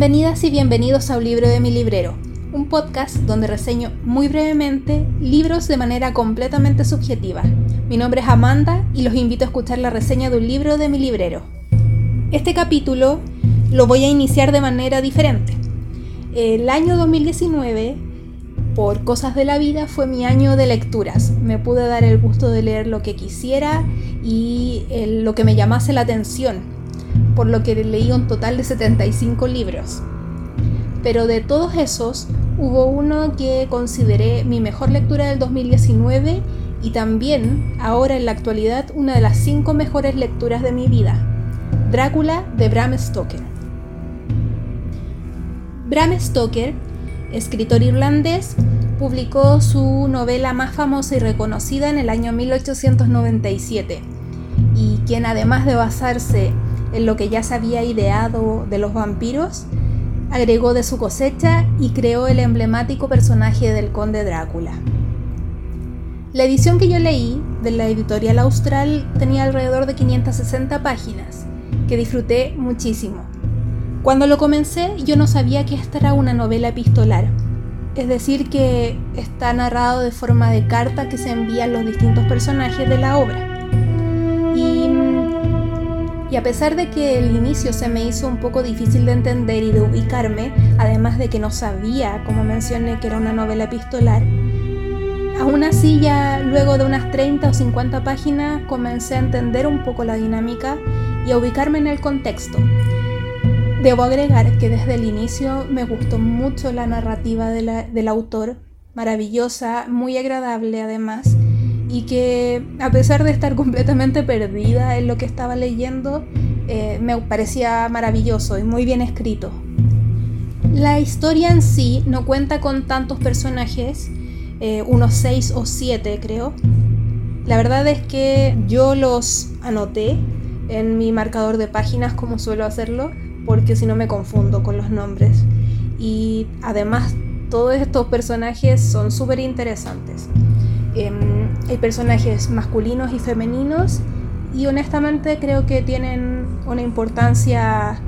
Bienvenidas y bienvenidos a Un libro de mi librero, un podcast donde reseño muy brevemente libros de manera completamente subjetiva. Mi nombre es Amanda y los invito a escuchar la reseña de un libro de mi librero. Este capítulo lo voy a iniciar de manera diferente. El año 2019, por cosas de la vida, fue mi año de lecturas. Me pude dar el gusto de leer lo que quisiera y lo que me llamase la atención por lo que leí un total de 75 libros. Pero de todos esos, hubo uno que consideré mi mejor lectura del 2019 y también, ahora en la actualidad, una de las cinco mejores lecturas de mi vida, Drácula de Bram Stoker. Bram Stoker, escritor irlandés, publicó su novela más famosa y reconocida en el año 1897, y quien además de basarse en lo que ya se había ideado de los vampiros, agregó de su cosecha y creó el emblemático personaje del conde Drácula. La edición que yo leí de la editorial Austral tenía alrededor de 560 páginas, que disfruté muchísimo. Cuando lo comencé yo no sabía que esta era una novela epistolar, es decir, que está narrado de forma de carta que se envían los distintos personajes de la obra. Y a pesar de que el inicio se me hizo un poco difícil de entender y de ubicarme, además de que no sabía, como mencioné, que era una novela epistolar, aún así ya luego de unas 30 o 50 páginas comencé a entender un poco la dinámica y a ubicarme en el contexto. Debo agregar que desde el inicio me gustó mucho la narrativa del autor, maravillosa, muy agradable además, y que a pesar de estar completamente perdida en lo que estaba leyendo, eh, me parecía maravilloso y muy bien escrito. La historia en sí no cuenta con tantos personajes, eh, unos seis o siete creo. La verdad es que yo los anoté en mi marcador de páginas como suelo hacerlo, porque si no me confundo con los nombres. Y además todos estos personajes son súper interesantes. Em, hay personajes masculinos y femeninos y honestamente creo que tienen una importancia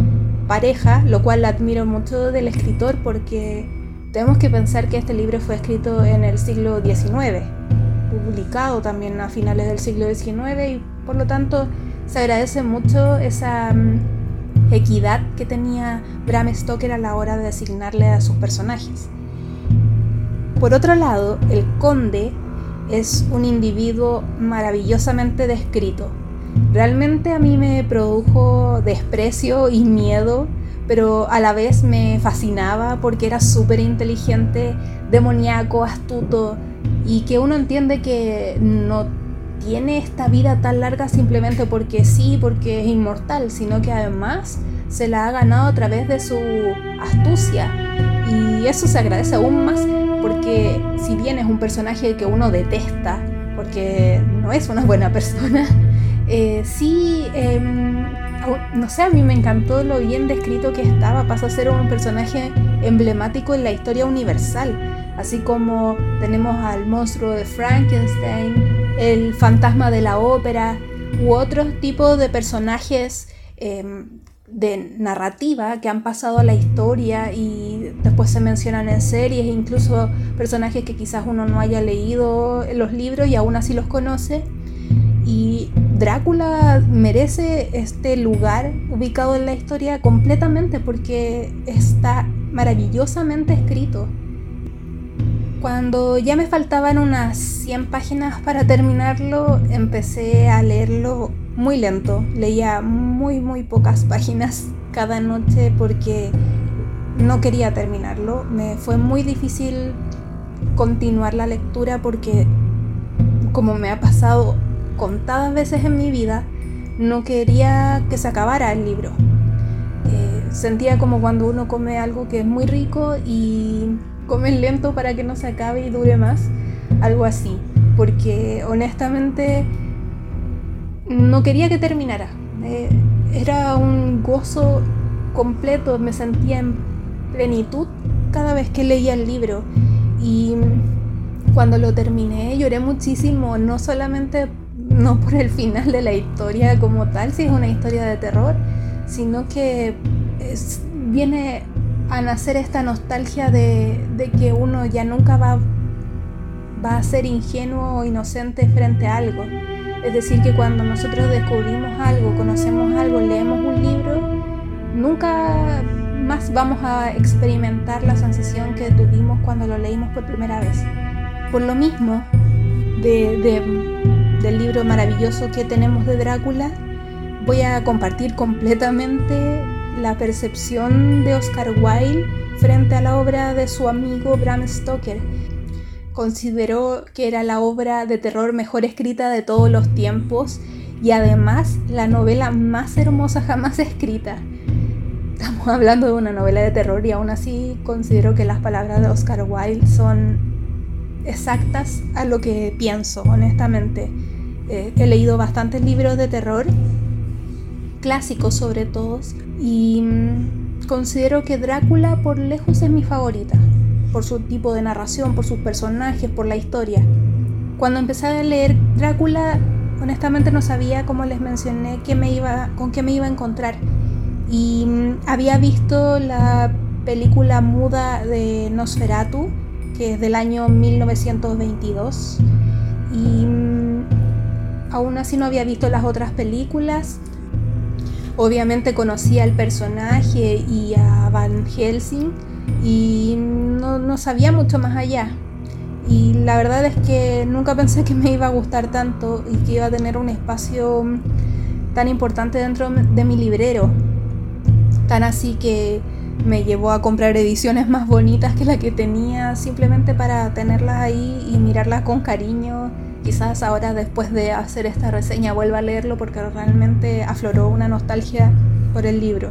pareja, lo cual admiro mucho del escritor porque tenemos que pensar que este libro fue escrito en el siglo XIX, publicado también a finales del siglo XIX y por lo tanto se agradece mucho esa mm, equidad que tenía Bram Stoker a la hora de designarle a sus personajes. Por otro lado, el conde es un individuo maravillosamente descrito. Realmente a mí me produjo desprecio y miedo, pero a la vez me fascinaba porque era súper inteligente, demoníaco, astuto y que uno entiende que no tiene esta vida tan larga simplemente porque sí, porque es inmortal, sino que además se la ha ganado a través de su astucia y eso se agradece aún más porque si bien es un personaje que uno detesta, porque no es una buena persona, eh, sí, em, no sé, a mí me encantó lo bien descrito que estaba, pasó a ser un personaje emblemático en la historia universal, así como tenemos al monstruo de Frankenstein, el fantasma de la ópera, u otros tipos de personajes em, de narrativa que han pasado a la historia y después se mencionan en series, incluso personajes que quizás uno no haya leído en los libros y aún así los conoce. Y Drácula merece este lugar ubicado en la historia completamente porque está maravillosamente escrito. Cuando ya me faltaban unas 100 páginas para terminarlo, empecé a leerlo muy lento. Leía muy, muy pocas páginas cada noche porque no quería terminarlo. Me fue muy difícil continuar la lectura porque, como me ha pasado contadas veces en mi vida, no quería que se acabara el libro. Eh, sentía como cuando uno come algo que es muy rico y come lento para que no se acabe y dure más. Algo así. Porque honestamente no quería que terminara. Eh, era un gozo completo, me sentía en plenitud cada vez que leía el libro. Y cuando lo terminé lloré muchísimo, no solamente no por el final de la historia como tal, si es una historia de terror, sino que viene a nacer esta nostalgia de, que uno ya nunca va, va a ser ingenuo o inocente frente a algo. Es decir, que cuando nosotros descubrimos algo, conocemos algo, leemos un libro, nunca vamos a experimentar la sensación que tuvimos cuando lo leímos por primera vez. Por lo mismo, del libro maravilloso que tenemos de Drácula, voy a compartir completamente la percepción de Oscar Wilde frente a la obra de su amigo Bram Stoker. Consideró que era la obra de terror mejor escrita de todos los tiempos y además la novela más hermosa jamás escrita. Estamos hablando de una novela de terror y aún así considero que las palabras de Oscar Wilde son exactas a lo que pienso, honestamente. Eh, he leído bastantes libros de terror, clásicos sobre todo, y mm, considero que Drácula por lejos es mi favorita, por su tipo de narración, por sus personajes, por la historia. Cuando empecé a leer Drácula, honestamente no sabía, como les mencioné, qué me iba, con qué me iba a encontrar. Y mm, había visto la película muda de Nosferatu, que es del año 1922. Y mm, aún así no había visto las otras películas. Obviamente conocía al personaje y a Van Helsing y no, no sabía mucho más allá. Y la verdad es que nunca pensé que me iba a gustar tanto y que iba a tener un espacio tan importante dentro de mi librero. Tan así que me llevó a comprar ediciones más bonitas que la que tenía simplemente para tenerlas ahí y mirarlas con cariño. Quizás ahora después de hacer esta reseña vuelva a leerlo porque realmente afloró una nostalgia por el libro.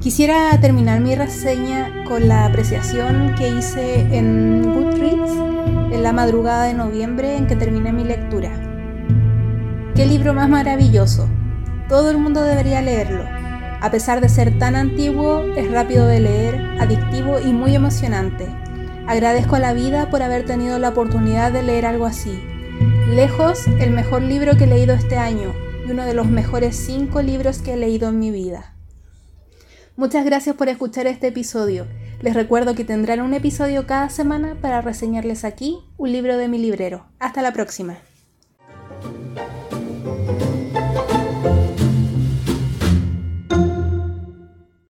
Quisiera terminar mi reseña con la apreciación que hice en Goodreads en la madrugada de noviembre en que terminé mi lectura. ¡Qué libro más maravilloso! Todo el mundo debería leerlo. A pesar de ser tan antiguo, es rápido de leer, adictivo y muy emocionante. Agradezco a la vida por haber tenido la oportunidad de leer algo así. Lejos, el mejor libro que he leído este año y uno de los mejores cinco libros que he leído en mi vida. Muchas gracias por escuchar este episodio. Les recuerdo que tendrán un episodio cada semana para reseñarles aquí un libro de mi librero. Hasta la próxima.